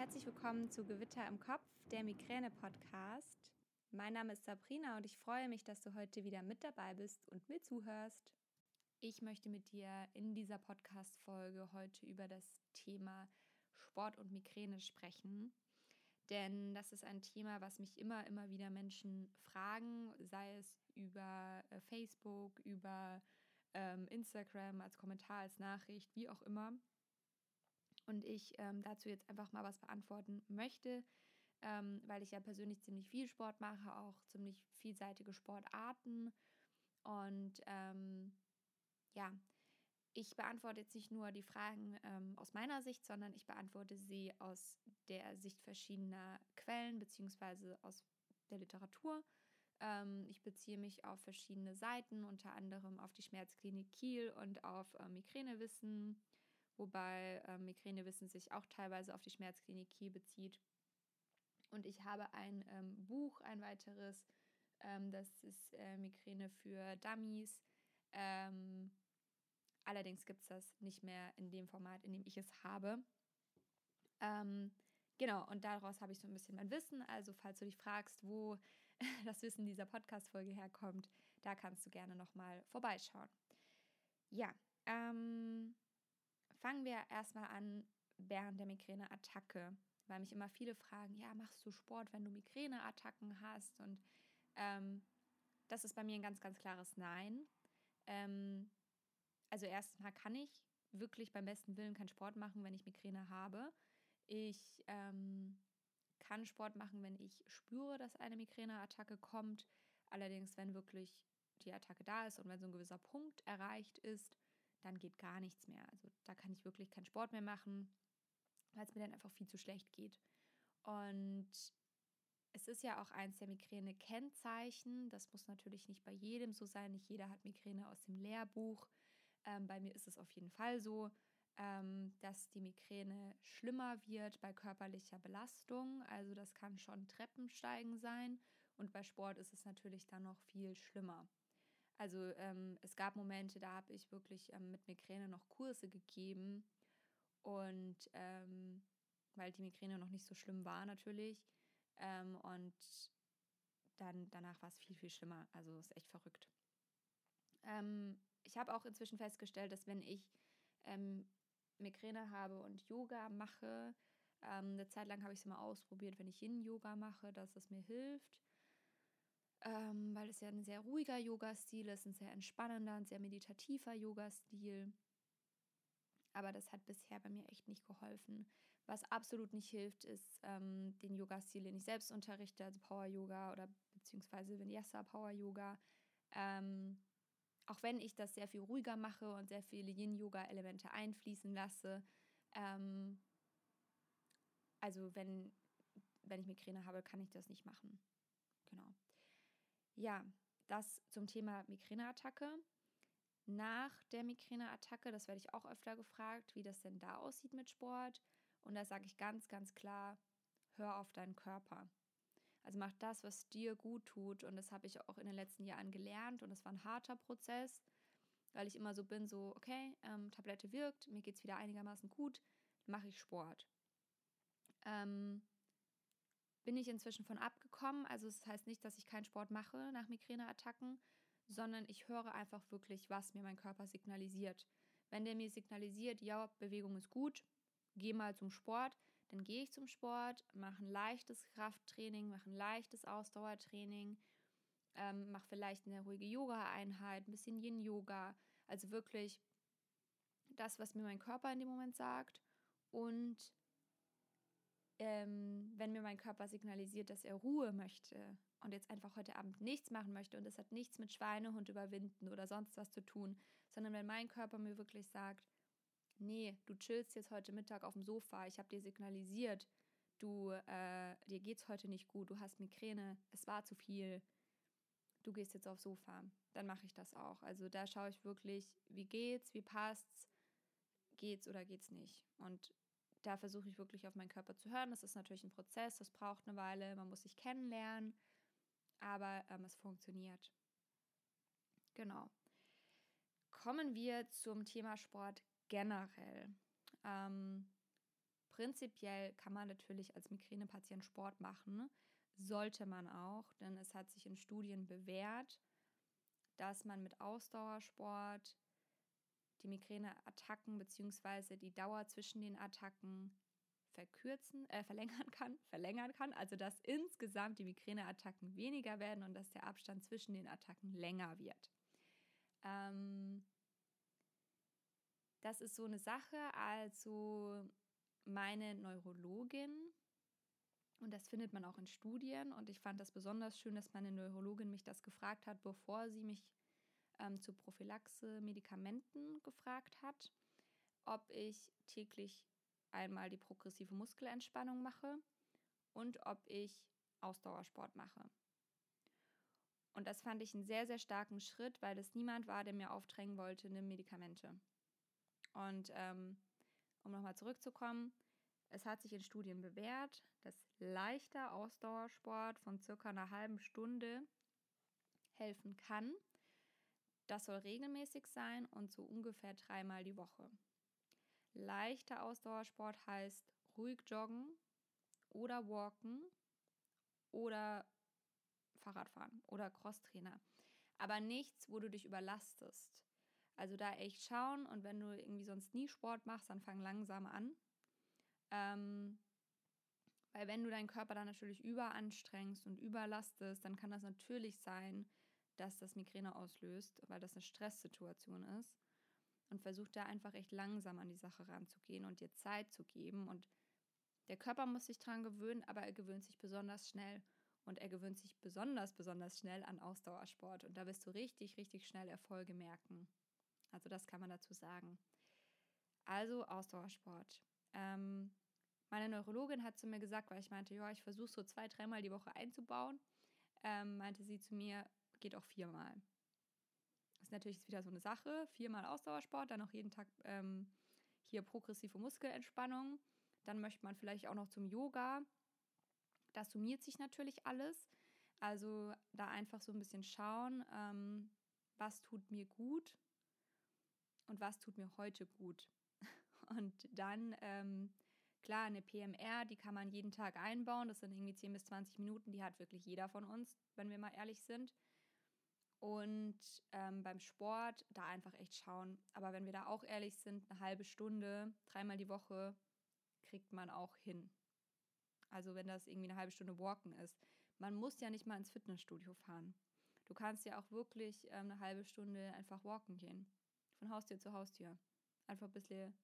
herzlich willkommen zu Gewitter im Kopf, der Migräne-Podcast. Mein Name ist Sabrina und ich freue mich, dass du heute wieder mit dabei bist und mir zuhörst. Ich möchte mit dir in dieser Podcast-Folge heute über das Thema Sport und Migräne sprechen. Denn das ist ein Thema, was mich immer, immer wieder Menschen fragen, sei es über äh, Facebook, über ähm, Instagram, als Kommentar, als Nachricht, wie auch immer und ich ähm, dazu jetzt einfach mal was beantworten möchte, ähm, weil ich ja persönlich ziemlich viel Sport mache, auch ziemlich vielseitige Sportarten. Und ähm, ja, ich beantworte jetzt nicht nur die Fragen ähm, aus meiner Sicht, sondern ich beantworte sie aus der Sicht verschiedener Quellen beziehungsweise aus der Literatur. Ähm, ich beziehe mich auf verschiedene Seiten, unter anderem auf die Schmerzklinik Kiel und auf äh, Migränewissen wobei äh, Migränewissen sich auch teilweise auf die Schmerzklinik Kiel bezieht. Und ich habe ein ähm, Buch, ein weiteres, ähm, das ist äh, Migräne für Dummies. Ähm, allerdings gibt es das nicht mehr in dem Format, in dem ich es habe. Ähm, genau, und daraus habe ich so ein bisschen mein Wissen. Also, falls du dich fragst, wo das Wissen dieser Podcast-Folge herkommt, da kannst du gerne nochmal vorbeischauen. Ja, ähm, Fangen wir erstmal an während der Migräneattacke, weil mich immer viele fragen, ja, machst du Sport, wenn du Migräneattacken hast? Und ähm, das ist bei mir ein ganz, ganz klares Nein. Ähm, also erstmal kann ich wirklich beim besten Willen keinen Sport machen, wenn ich Migräne habe. Ich ähm, kann Sport machen, wenn ich spüre, dass eine Migräneattacke kommt. Allerdings, wenn wirklich die Attacke da ist und wenn so ein gewisser Punkt erreicht ist, dann geht gar nichts mehr. Also da kann ich wirklich keinen Sport mehr machen, weil es mir dann einfach viel zu schlecht geht. Und es ist ja auch eins der Migräne-Kennzeichen. Das muss natürlich nicht bei jedem so sein. Nicht jeder hat Migräne aus dem Lehrbuch. Ähm, bei mir ist es auf jeden Fall so, ähm, dass die Migräne schlimmer wird bei körperlicher Belastung. Also das kann schon Treppensteigen sein. Und bei Sport ist es natürlich dann noch viel schlimmer. Also ähm, es gab Momente, da habe ich wirklich ähm, mit Migräne noch Kurse gegeben und ähm, weil die Migräne noch nicht so schlimm war natürlich ähm, und dann danach war es viel, viel schlimmer. Also ist echt verrückt. Ähm, ich habe auch inzwischen festgestellt, dass wenn ich ähm, Migräne habe und Yoga mache, eine Zeit lang habe ich es mal ausprobiert, wenn ich Yin-Yoga mache, dass es mir hilft ähm, weil es ja ein sehr ruhiger Yoga-Stil ist, ein sehr entspannender, ein sehr meditativer Yoga-Stil. Aber das hat bisher bei mir echt nicht geholfen. Was absolut nicht hilft, ist ähm, den Yoga-Stil, den ich selbst unterrichte, also Power-Yoga oder beziehungsweise Vinyasa Power-Yoga. Ähm, auch wenn ich das sehr viel ruhiger mache und sehr viele Yin-Yoga-Elemente einfließen lasse. Ähm, also wenn, wenn ich Migräne habe, kann ich das nicht machen. Genau. Ja, das zum Thema Migräneattacke. Nach der Migräneattacke, das werde ich auch öfter gefragt, wie das denn da aussieht mit Sport. Und da sage ich ganz, ganz klar, hör auf deinen Körper. Also mach das, was dir gut tut. Und das habe ich auch in den letzten Jahren gelernt. Und das war ein harter Prozess, weil ich immer so bin, so, okay, ähm, Tablette wirkt, mir geht es wieder einigermaßen gut, mache ich Sport. Ähm, bin ich inzwischen von abgekommen. Also es das heißt nicht, dass ich keinen Sport mache nach Migräneattacken, sondern ich höre einfach wirklich, was mir mein Körper signalisiert. Wenn der mir signalisiert, ja, Bewegung ist gut, geh mal zum Sport, dann gehe ich zum Sport, mache ein leichtes Krafttraining, mache ein leichtes Ausdauertraining, ähm, mache vielleicht eine ruhige Yoga-Einheit, ein bisschen Yin-Yoga. Also wirklich das, was mir mein Körper in dem Moment sagt und ähm, wenn mir mein Körper signalisiert, dass er Ruhe möchte und jetzt einfach heute Abend nichts machen möchte und es hat nichts mit Schweinehund überwinden oder sonst was zu tun, sondern wenn mein Körper mir wirklich sagt, nee, du chillst jetzt heute Mittag auf dem Sofa, ich habe dir signalisiert, du, äh, dir geht's heute nicht gut, du hast Migräne, es war zu viel, du gehst jetzt aufs Sofa, dann mache ich das auch. Also da schaue ich wirklich, wie geht's, wie passt's, geht's oder geht's nicht. Und da versuche ich wirklich auf meinen Körper zu hören. Das ist natürlich ein Prozess, das braucht eine Weile, man muss sich kennenlernen, aber ähm, es funktioniert. Genau. Kommen wir zum Thema Sport generell. Ähm, prinzipiell kann man natürlich als Migränepatient Sport machen, sollte man auch, denn es hat sich in Studien bewährt, dass man mit Ausdauersport die Migräneattacken bzw. die Dauer zwischen den Attacken verkürzen, äh, verlängern kann, verlängern kann, also dass insgesamt die Migräneattacken weniger werden und dass der Abstand zwischen den Attacken länger wird. Ähm, das ist so eine Sache, also meine Neurologin, und das findet man auch in Studien, und ich fand das besonders schön, dass meine Neurologin mich das gefragt hat, bevor sie mich ähm, zu Prophylaxe Medikamenten gefragt hat, ob ich täglich einmal die progressive Muskelentspannung mache und ob ich Ausdauersport mache. Und das fand ich einen sehr, sehr starken Schritt, weil es niemand war, der mir aufdrängen wollte, nimm Medikamente. Und ähm, um nochmal zurückzukommen, es hat sich in Studien bewährt, dass leichter Ausdauersport von circa einer halben Stunde helfen kann. Das soll regelmäßig sein und so ungefähr dreimal die Woche. Leichter Ausdauersport heißt ruhig joggen oder walken oder Fahrradfahren oder Crosstrainer. Aber nichts, wo du dich überlastest. Also da echt schauen und wenn du irgendwie sonst nie Sport machst, dann fang langsam an. Ähm, weil wenn du deinen Körper dann natürlich überanstrengst und überlastest, dann kann das natürlich sein, dass das Migräne auslöst, weil das eine Stresssituation ist und versuch da einfach echt langsam an die Sache ranzugehen und dir Zeit zu geben. Und der Körper muss sich dran gewöhnen, aber er gewöhnt sich besonders schnell und er gewöhnt sich besonders, besonders schnell an Ausdauersport. Und da wirst du richtig, richtig schnell Erfolge merken. Also das kann man dazu sagen. Also Ausdauersport. Ähm, meine Neurologin hat zu mir gesagt, weil ich meinte, ja, ich versuche so zwei, dreimal die Woche einzubauen, ähm, meinte sie zu mir, geht auch viermal. Das ist natürlich wieder so eine Sache. Viermal Ausdauersport, dann auch jeden Tag ähm, hier progressive Muskelentspannung. Dann möchte man vielleicht auch noch zum Yoga. Das summiert sich natürlich alles. Also da einfach so ein bisschen schauen, ähm, was tut mir gut und was tut mir heute gut. Und dann, ähm, klar, eine PMR, die kann man jeden Tag einbauen. Das sind irgendwie 10 bis 20 Minuten. Die hat wirklich jeder von uns, wenn wir mal ehrlich sind. Und ähm, beim Sport da einfach echt schauen. Aber wenn wir da auch ehrlich sind, eine halbe Stunde, dreimal die Woche, kriegt man auch hin. Also wenn das irgendwie eine halbe Stunde Walken ist. Man muss ja nicht mal ins Fitnessstudio fahren. Du kannst ja auch wirklich ähm, eine halbe Stunde einfach walken gehen. Von Haustür zu Haustür. Einfach ein bisschen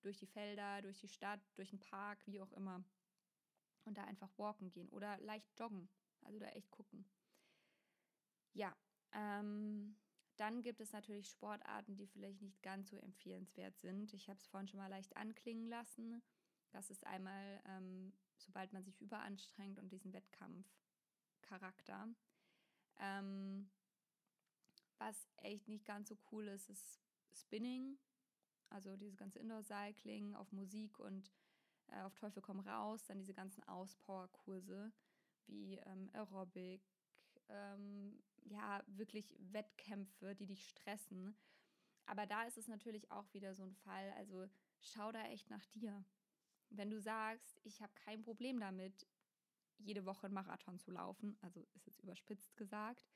durch die Felder, durch die Stadt, durch den Park, wie auch immer. Und da einfach walken gehen oder leicht joggen. Also da echt gucken. Ja, ähm, dann gibt es natürlich Sportarten, die vielleicht nicht ganz so empfehlenswert sind. Ich habe es vorhin schon mal leicht anklingen lassen. Das ist einmal, ähm, sobald man sich überanstrengt und diesen Wettkampfcharakter. Ähm, was echt nicht ganz so cool ist, ist Spinning. Also dieses ganze Indoor-Cycling auf Musik und äh, auf Teufel komm raus. Dann diese ganzen Auspower-Kurse wie ähm, Aerobic, ähm, ja, wirklich Wettkämpfe, die dich stressen. Aber da ist es natürlich auch wieder so ein Fall. Also schau da echt nach dir. Wenn du sagst, ich habe kein Problem damit, jede Woche einen Marathon zu laufen, also ist jetzt überspitzt gesagt,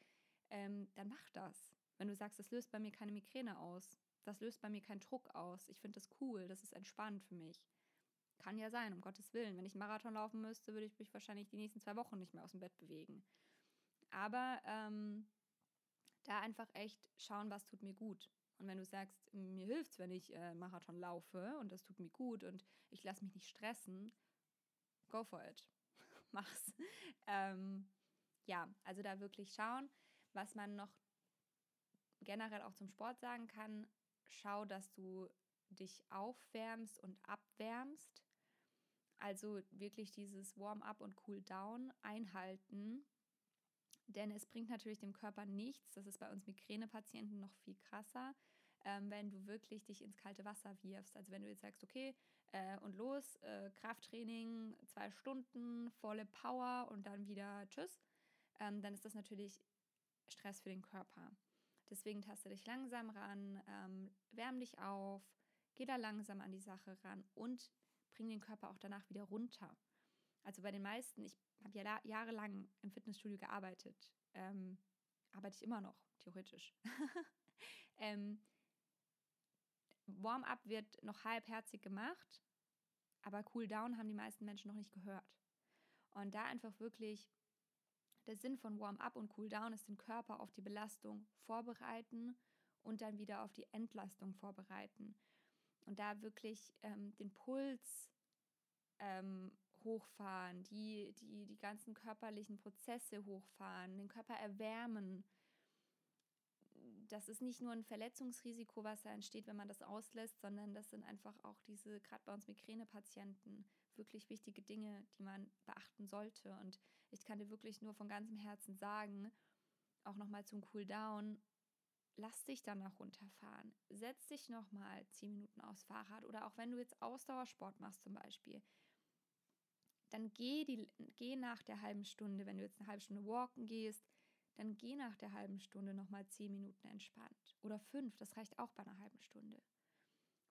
ähm, dann mach das. Wenn du sagst, das löst bei mir keine Migräne aus, das löst bei mir keinen Druck aus, ich finde das cool, das ist entspannt für mich. Kann ja sein, um Gottes Willen. Wenn ich einen Marathon laufen müsste, würde ich mich wahrscheinlich die nächsten zwei Wochen nicht mehr aus dem Bett bewegen. Aber ähm, da einfach echt schauen, was tut mir gut. Und wenn du sagst, mir hilft es, wenn ich äh, Marathon laufe und das tut mir gut und ich lasse mich nicht stressen, go for it. Mach's. Ähm, ja, also da wirklich schauen, was man noch generell auch zum Sport sagen kann. Schau, dass du dich aufwärmst und abwärmst. Also wirklich dieses Warm-up und Cool-down einhalten denn es bringt natürlich dem Körper nichts, das ist bei uns Migränepatienten noch viel krasser, ähm, wenn du wirklich dich ins kalte Wasser wirfst. Also wenn du jetzt sagst, okay, äh, und los, äh, Krafttraining, zwei Stunden, volle Power und dann wieder Tschüss, ähm, dann ist das natürlich Stress für den Körper. Deswegen taste dich langsam ran, ähm, wärm dich auf, geh da langsam an die Sache ran und bringen den Körper auch danach wieder runter. Also bei den meisten, ich habe ja jahrelang im Fitnessstudio gearbeitet, ähm, arbeite ich immer noch, theoretisch. ähm, Warm-up wird noch halbherzig gemacht, aber Cool-down haben die meisten Menschen noch nicht gehört. Und da einfach wirklich der Sinn von Warm-up und Cool-down ist den Körper auf die Belastung vorbereiten und dann wieder auf die Entlastung vorbereiten. Und da wirklich ähm, den Puls ähm, hochfahren, die, die, die ganzen körperlichen Prozesse hochfahren, den Körper erwärmen, das ist nicht nur ein Verletzungsrisiko, was da entsteht, wenn man das auslässt, sondern das sind einfach auch diese, gerade bei uns Migränepatienten, wirklich wichtige Dinge, die man beachten sollte. Und ich kann dir wirklich nur von ganzem Herzen sagen, auch nochmal zum Cooldown, lass dich danach runterfahren. Setz dich nochmal zehn Minuten aufs Fahrrad oder auch wenn du jetzt Ausdauersport machst zum Beispiel, dann geh, die, geh nach der halben Stunde, wenn du jetzt eine halbe Stunde walken gehst, dann geh nach der halben Stunde nochmal zehn Minuten entspannt. Oder fünf, das reicht auch bei einer halben Stunde.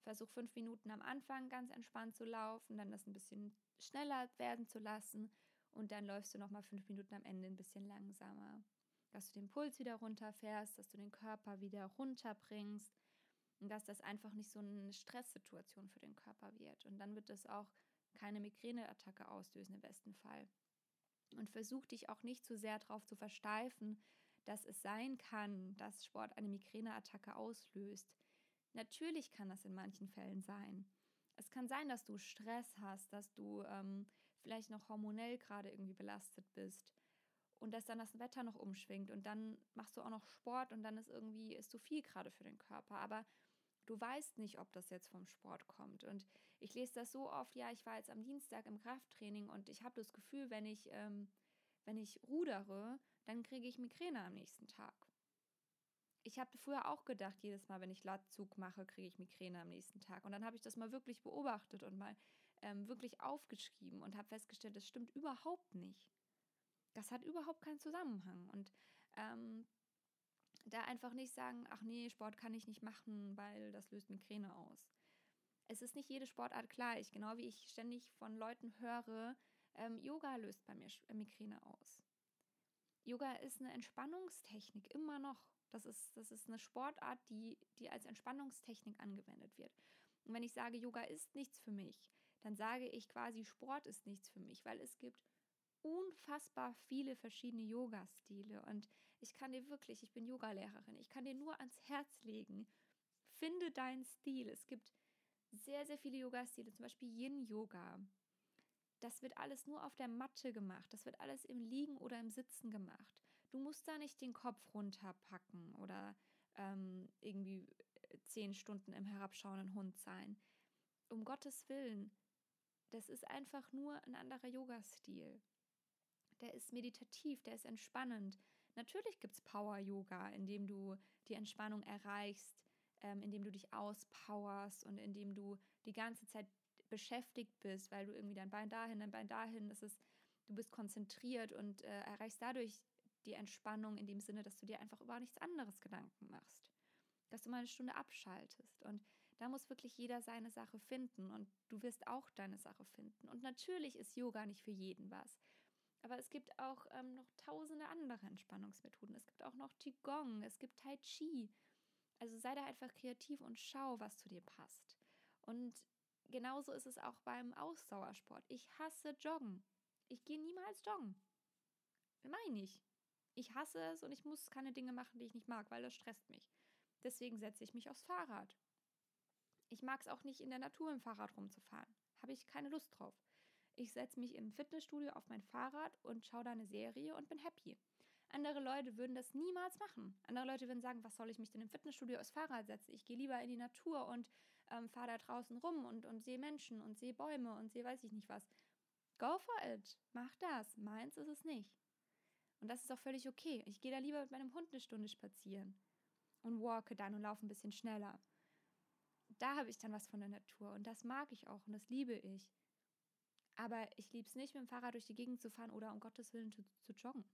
Versuch fünf Minuten am Anfang ganz entspannt zu laufen, dann das ein bisschen schneller werden zu lassen und dann läufst du nochmal fünf Minuten am Ende ein bisschen langsamer. Dass du den Puls wieder runterfährst, dass du den Körper wieder runterbringst und dass das einfach nicht so eine Stresssituation für den Körper wird. Und dann wird es auch keine Migräneattacke auslösen im besten Fall. Und versuch dich auch nicht zu sehr darauf zu versteifen, dass es sein kann, dass Sport eine Migräneattacke auslöst. Natürlich kann das in manchen Fällen sein. Es kann sein, dass du Stress hast, dass du ähm, vielleicht noch hormonell gerade irgendwie belastet bist und dass dann das Wetter noch umschwingt und dann machst du auch noch Sport und dann ist irgendwie ist zu viel gerade für den Körper. Aber du weißt nicht, ob das jetzt vom Sport kommt. Und ich lese das so oft, ja, ich war jetzt am Dienstag im Krafttraining und ich habe das Gefühl, wenn ich, ähm, wenn ich rudere, dann kriege ich Migräne am nächsten Tag. Ich habe früher auch gedacht, jedes Mal, wenn ich Latzug mache, kriege ich Migräne am nächsten Tag. Und dann habe ich das mal wirklich beobachtet und mal ähm, wirklich aufgeschrieben und habe festgestellt, das stimmt überhaupt nicht. Das hat überhaupt keinen Zusammenhang. Und ähm, da einfach nicht sagen, ach nee, Sport kann ich nicht machen, weil das löst Migräne aus. Es ist nicht jede Sportart gleich, genau wie ich ständig von Leuten höre, ähm, Yoga löst bei mir äh, Migräne aus. Yoga ist eine Entspannungstechnik, immer noch. Das ist, das ist eine Sportart, die, die als Entspannungstechnik angewendet wird. Und wenn ich sage, Yoga ist nichts für mich, dann sage ich quasi, Sport ist nichts für mich, weil es gibt unfassbar viele verschiedene Yoga-Stile und ich kann dir wirklich, ich bin Yogalehrerin, ich kann dir nur ans Herz legen, finde deinen Stil. Es gibt sehr, sehr viele Yoga-Stile, zum Beispiel Yin-Yoga. Das wird alles nur auf der Matte gemacht. Das wird alles im Liegen oder im Sitzen gemacht. Du musst da nicht den Kopf runterpacken oder ähm, irgendwie äh, zehn Stunden im herabschauenden Hund sein. Um Gottes Willen, das ist einfach nur ein anderer Yoga-Stil der ist meditativ, der ist entspannend. Natürlich gibt es Power-Yoga, in dem du die Entspannung erreichst, ähm, indem du dich auspowerst und indem du die ganze Zeit beschäftigt bist, weil du irgendwie dein Bein dahin, dein Bein dahin, das ist, du bist konzentriert und äh, erreichst dadurch die Entspannung in dem Sinne, dass du dir einfach über nichts anderes Gedanken machst. Dass du mal eine Stunde abschaltest. Und da muss wirklich jeder seine Sache finden und du wirst auch deine Sache finden. Und natürlich ist Yoga nicht für jeden was. Aber es gibt auch ähm, noch tausende andere Entspannungsmethoden. Es gibt auch noch Qigong, es gibt Tai Chi. Also sei da einfach kreativ und schau, was zu dir passt. Und genauso ist es auch beim Ausdauersport. Ich hasse Joggen. Ich gehe niemals joggen. Meine ich. Ich hasse es und ich muss keine Dinge machen, die ich nicht mag, weil das stresst mich. Deswegen setze ich mich aufs Fahrrad. Ich mag es auch nicht in der Natur im Fahrrad rumzufahren. Habe ich keine Lust drauf. Ich setze mich im Fitnessstudio auf mein Fahrrad und schaue da eine Serie und bin happy. Andere Leute würden das niemals machen. Andere Leute würden sagen, was soll ich mich denn im Fitnessstudio aufs Fahrrad setzen? Ich gehe lieber in die Natur und ähm, fahre da draußen rum und, und sehe Menschen und sehe Bäume und sehe weiß ich nicht was. Go for it. Mach das. Meins ist es nicht. Und das ist auch völlig okay. Ich gehe da lieber mit meinem Hund eine Stunde spazieren und walke dann und laufe ein bisschen schneller. Da habe ich dann was von der Natur und das mag ich auch und das liebe ich. Aber ich liebe es nicht, mit dem Fahrrad durch die Gegend zu fahren oder um Gottes Willen zu, zu joggen.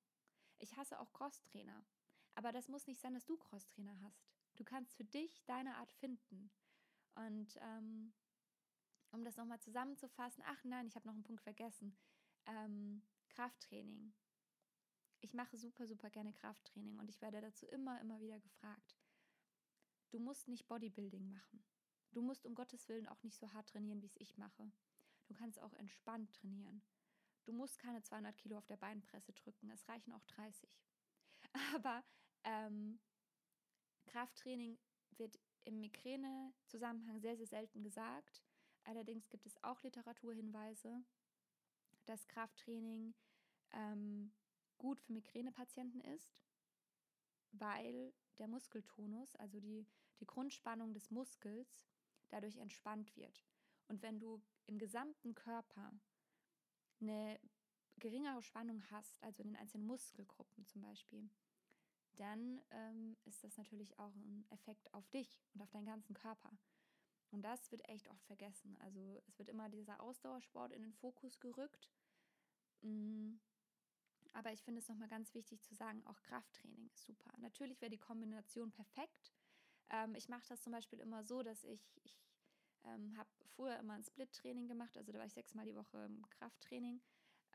Ich hasse auch Crosstrainer. Aber das muss nicht sein, dass du Crosstrainer hast. Du kannst für dich deine Art finden. Und ähm, um das nochmal zusammenzufassen, ach nein, ich habe noch einen Punkt vergessen. Ähm, Krafttraining. Ich mache super, super gerne Krafttraining und ich werde dazu immer, immer wieder gefragt. Du musst nicht Bodybuilding machen. Du musst um Gottes Willen auch nicht so hart trainieren, wie es ich mache. Du kannst auch entspannt trainieren. Du musst keine 200 Kilo auf der Beinpresse drücken. Es reichen auch 30. Aber ähm, Krafttraining wird im Migräne-Zusammenhang sehr, sehr selten gesagt. Allerdings gibt es auch Literaturhinweise, dass Krafttraining ähm, gut für Migränepatienten ist, weil der Muskeltonus, also die, die Grundspannung des Muskels, dadurch entspannt wird. Und wenn du im gesamten Körper eine geringere Spannung hast, also in den einzelnen Muskelgruppen zum Beispiel, dann ähm, ist das natürlich auch ein Effekt auf dich und auf deinen ganzen Körper. Und das wird echt oft vergessen. Also es wird immer dieser Ausdauersport in den Fokus gerückt. Mm, aber ich finde es nochmal ganz wichtig zu sagen, auch Krafttraining ist super. Natürlich wäre die Kombination perfekt. Ähm, ich mache das zum Beispiel immer so, dass ich, ich ähm, habe früher immer ein Split-Training gemacht, also da war ich sechsmal die Woche im Krafttraining.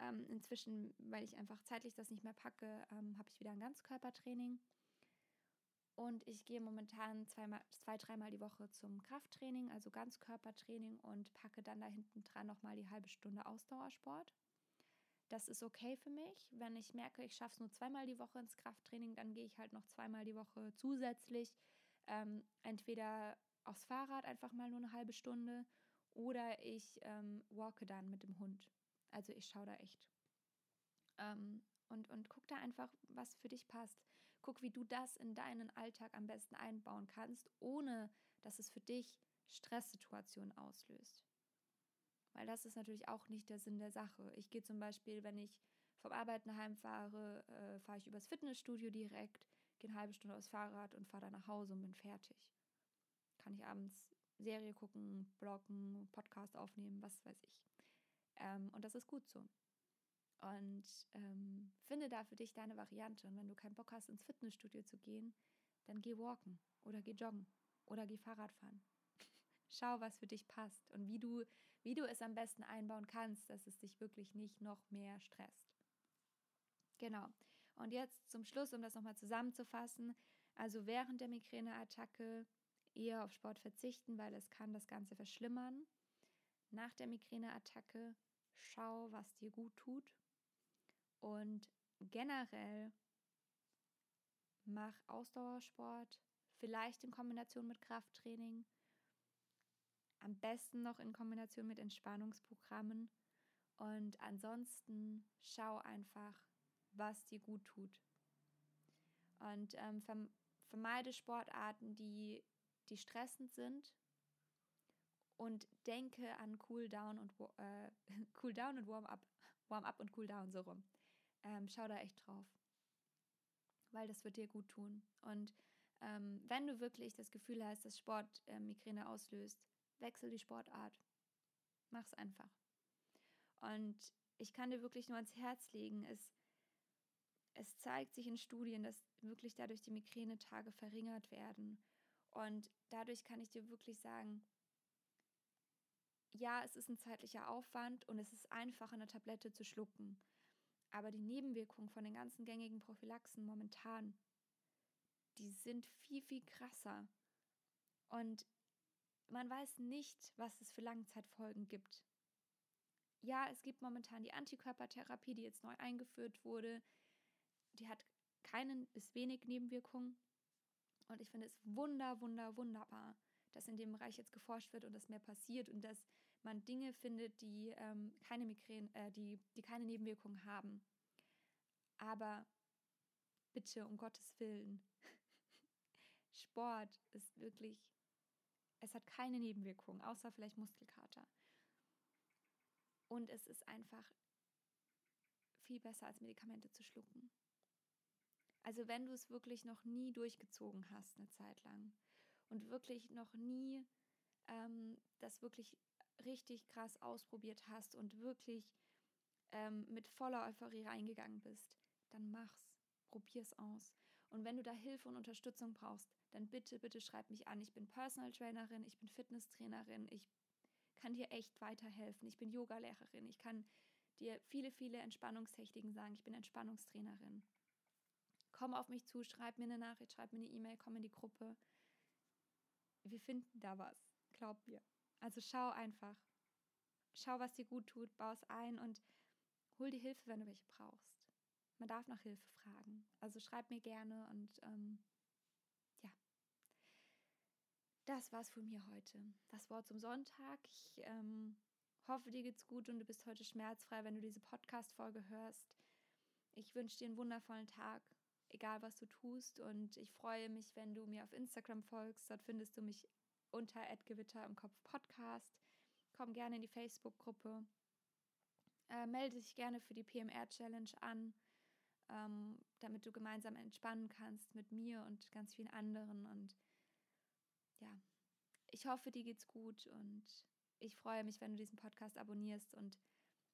Ähm, inzwischen, weil ich einfach zeitlich das nicht mehr packe, ähm, habe ich wieder ein Ganzkörpertraining. Und ich gehe momentan zweimal, zwei, dreimal die Woche zum Krafttraining, also Ganzkörpertraining und packe dann da hinten dran nochmal die halbe Stunde Ausdauersport. Das ist okay für mich. Wenn ich merke, ich schaffe es nur zweimal die Woche ins Krafttraining, dann gehe ich halt noch zweimal die Woche zusätzlich ähm, entweder aufs Fahrrad einfach mal nur eine halbe Stunde oder ich ähm, walke dann mit dem Hund. Also ich schaue da echt. Ähm, und, und guck da einfach, was für dich passt. Guck, wie du das in deinen Alltag am besten einbauen kannst, ohne dass es für dich Stresssituationen auslöst. Weil das ist natürlich auch nicht der Sinn der Sache. Ich gehe zum Beispiel, wenn ich vom Arbeiten heimfahre, äh, fahre ich übers Fitnessstudio direkt, gehe eine halbe Stunde aufs Fahrrad und fahre dann nach Hause und bin fertig. Kann ich abends Serie gucken, bloggen, Podcast aufnehmen, was weiß ich. Ähm, und das ist gut so. Und ähm, finde da für dich deine Variante. Und wenn du keinen Bock hast, ins Fitnessstudio zu gehen, dann geh walken oder geh joggen oder geh Fahrrad fahren. Schau, was für dich passt und wie du, wie du es am besten einbauen kannst, dass es dich wirklich nicht noch mehr stresst. Genau. Und jetzt zum Schluss, um das nochmal zusammenzufassen. Also während der Migräneattacke eher auf Sport verzichten, weil es kann das Ganze verschlimmern. Nach der Migräneattacke schau, was dir gut tut. Und generell mach Ausdauersport, vielleicht in Kombination mit Krafttraining am besten noch in Kombination mit Entspannungsprogrammen. Und ansonsten schau einfach, was dir gut tut. Und ähm, vermeide Sportarten, die, die stressend sind. Und denke an Cooldown und äh, Cooldown und Warm-up. Warm-up und Cooldown so rum. Ähm, schau da echt drauf. Weil das wird dir gut tun. Und ähm, wenn du wirklich das Gefühl hast, dass Sport äh, Migräne auslöst, wechsel die Sportart. Mach's einfach. Und ich kann dir wirklich nur ans Herz legen, es, es zeigt sich in Studien, dass wirklich dadurch die Migränetage verringert werden. Und dadurch kann ich dir wirklich sagen, ja, es ist ein zeitlicher Aufwand und es ist einfach, eine Tablette zu schlucken. Aber die Nebenwirkungen von den ganzen gängigen Prophylaxen momentan, die sind viel, viel krasser. Und man weiß nicht, was es für Langzeitfolgen gibt. Ja, es gibt momentan die Antikörpertherapie, die jetzt neu eingeführt wurde. Die hat keinen bis wenig Nebenwirkungen. Und ich finde es wunder, wunder, wunderbar, dass in dem Bereich jetzt geforscht wird und dass mehr passiert und dass man Dinge findet, die ähm, keine Migräne, äh, die, die keine Nebenwirkungen haben. Aber bitte, um Gottes Willen, Sport ist wirklich es hat keine Nebenwirkungen, außer vielleicht Muskelkater. Und es ist einfach viel besser als Medikamente zu schlucken. Also wenn du es wirklich noch nie durchgezogen hast, eine Zeit lang, und wirklich noch nie ähm, das wirklich richtig krass ausprobiert hast und wirklich ähm, mit voller Euphorie reingegangen bist, dann mach's, probier's aus. Und wenn du da Hilfe und Unterstützung brauchst, dann bitte, bitte schreib mich an. Ich bin Personal Trainerin, ich bin Fitnesstrainerin, ich kann dir echt weiterhelfen. Ich bin Yogalehrerin. Ich kann dir viele, viele Entspannungstechniken sagen. Ich bin Entspannungstrainerin. Komm auf mich zu, schreib mir eine Nachricht, schreib mir eine E-Mail, komm in die Gruppe. Wir finden da was, glaub mir. Also schau einfach. Schau, was dir gut tut, baue es ein und hol dir Hilfe, wenn du welche brauchst. Man darf nach Hilfe fragen. Also schreib mir gerne und ähm, ja. Das war's von mir heute. Das Wort zum Sonntag. Ich ähm, hoffe, dir geht's gut und du bist heute schmerzfrei, wenn du diese Podcast-Folge hörst. Ich wünsche dir einen wundervollen Tag, egal was du tust. Und ich freue mich, wenn du mir auf Instagram folgst. Dort findest du mich unter Gewitter im Kopf Podcast. Komm gerne in die Facebook-Gruppe. Äh, melde dich gerne für die PMR-Challenge an, ähm, damit du gemeinsam entspannen kannst mit mir und ganz vielen anderen. Und ja, ich hoffe, dir geht's gut und ich freue mich, wenn du diesen Podcast abonnierst und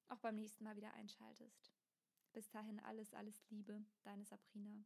auch beim nächsten Mal wieder einschaltest. Bis dahin alles, alles Liebe, deine Sabrina.